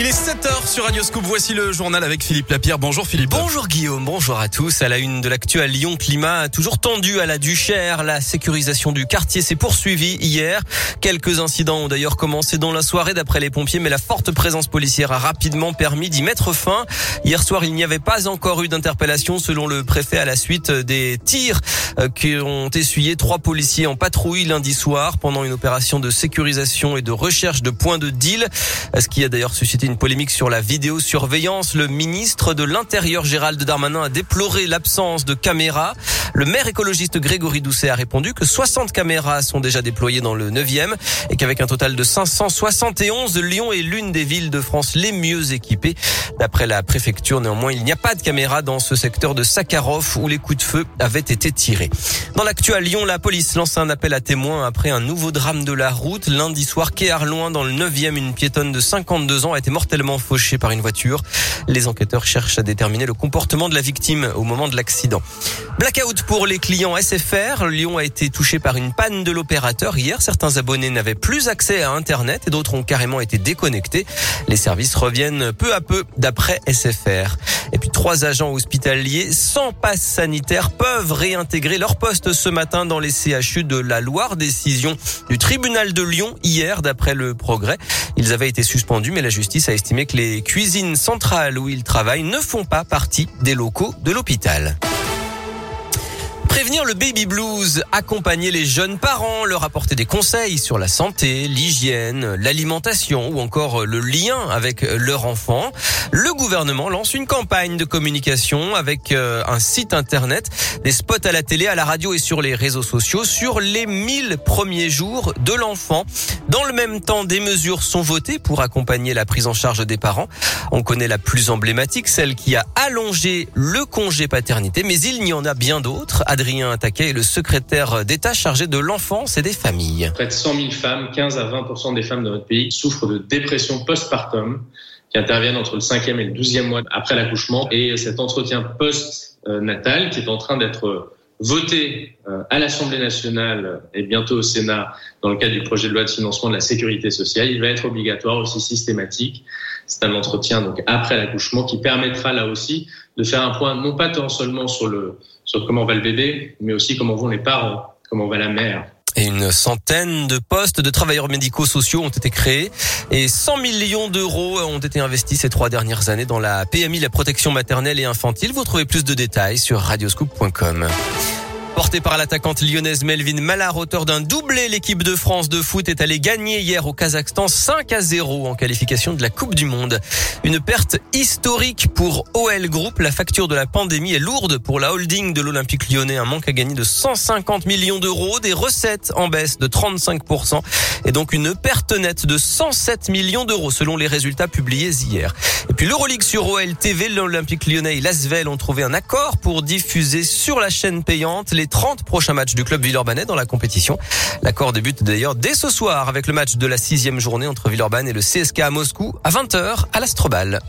Il est 7h sur Radio Scoop. Voici le journal avec Philippe Lapierre. Bonjour Philippe. Bonjour Guillaume, bonjour à tous. À la une de l'actu à Lyon, climat toujours tendu à la Duchère. La sécurisation du quartier s'est poursuivie hier. Quelques incidents ont d'ailleurs commencé dans la soirée d'après les pompiers, mais la forte présence policière a rapidement permis d'y mettre fin. Hier soir, il n'y avait pas encore eu d'interpellation selon le préfet à la suite des tirs euh, qui ont essuyé trois policiers en patrouille lundi soir pendant une opération de sécurisation et de recherche de points de deal. Ce qui a d'ailleurs suscité une polémique sur la vidéosurveillance. Le ministre de l'Intérieur Gérald Darmanin a déploré l'absence de caméras. Le maire écologiste Grégory Doucet a répondu que 60 caméras sont déjà déployées dans le 9e et qu'avec un total de 571, Lyon est l'une des villes de France les mieux équipées. D'après la préfecture, néanmoins, il n'y a pas de caméras dans ce secteur de Sakharov où les coups de feu avaient été tirés. Dans l'actu à Lyon, la police lance un appel à témoins après un nouveau drame de la route. Lundi soir, quai Arloin, dans le 9e, une piétonne de 52 ans a été mortellement fauchée par une voiture. Les enquêteurs cherchent à déterminer le comportement de la victime au moment de l'accident. Blackout pour les clients SFR. Lyon a été touché par une panne de l'opérateur. Hier, certains abonnés n'avaient plus accès à Internet et d'autres ont carrément été déconnectés. Les services reviennent peu à peu d'après SFR. Et puis trois agents hospitaliers sans passe sanitaire peuvent réintégrer leur poste ce matin dans les CHU de la Loire. Décision du tribunal de Lyon hier d'après le progrès. Ils avaient été suspendus mais la justice a estimé que les cuisines centrales où ils travaillent ne font pas partie des locaux de l'hôpital. Prévenir le baby blues, accompagner les jeunes parents, leur apporter des conseils sur la santé, l'hygiène, l'alimentation ou encore le lien avec leur enfant. Le gouvernement lance une campagne de communication avec euh, un site internet, des spots à la télé, à la radio et sur les réseaux sociaux sur les 1000 premiers jours de l'enfant. Dans le même temps, des mesures sont votées pour accompagner la prise en charge des parents. On connaît la plus emblématique, celle qui a allongé le congé paternité, mais il y en a bien d'autres. Taquet est le secrétaire d'État chargé de l'enfance et des familles. Près de 100 000 femmes, 15 à 20% des femmes de notre pays souffrent de dépression postpartum qui interviennent entre le cinquième et le douzième mois après l'accouchement. Et cet entretien post-natal qui est en train d'être voté euh, à l'Assemblée nationale et bientôt au Sénat dans le cadre du projet de loi de financement de la sécurité sociale, il va être obligatoire aussi systématique. C'est un entretien donc après l'accouchement qui permettra là aussi de faire un point non pas tant seulement sur le sur comment va le bébé, mais aussi comment vont les parents, comment va la mère, une centaine de postes de travailleurs médicaux sociaux ont été créés et 100 millions d'euros ont été investis ces trois dernières années dans la PMI, la protection maternelle et infantile. Vous trouvez plus de détails sur radioscoop.com. Porté par l'attaquante lyonnaise Melvin Malard, auteur d'un doublé, l'équipe de France de foot est allée gagner hier au Kazakhstan 5 à 0 en qualification de la Coupe du Monde. Une perte historique pour OL Group. La facture de la pandémie est lourde pour la holding de l'Olympique lyonnais. Un manque à gagner de 150 millions d'euros, des recettes en baisse de 35% et donc une perte nette de 107 millions d'euros selon les résultats publiés hier. Et puis l'Euroleague sur OL TV, l'Olympique lyonnais et l'Asvel ont trouvé un accord pour diffuser sur la chaîne payante les 30 prochains matchs du club Villeurbanais dans la compétition. L'accord débute d'ailleurs dès ce soir avec le match de la sixième journée entre Villeurbanne et le CSK à Moscou à 20h à l'Astrobal.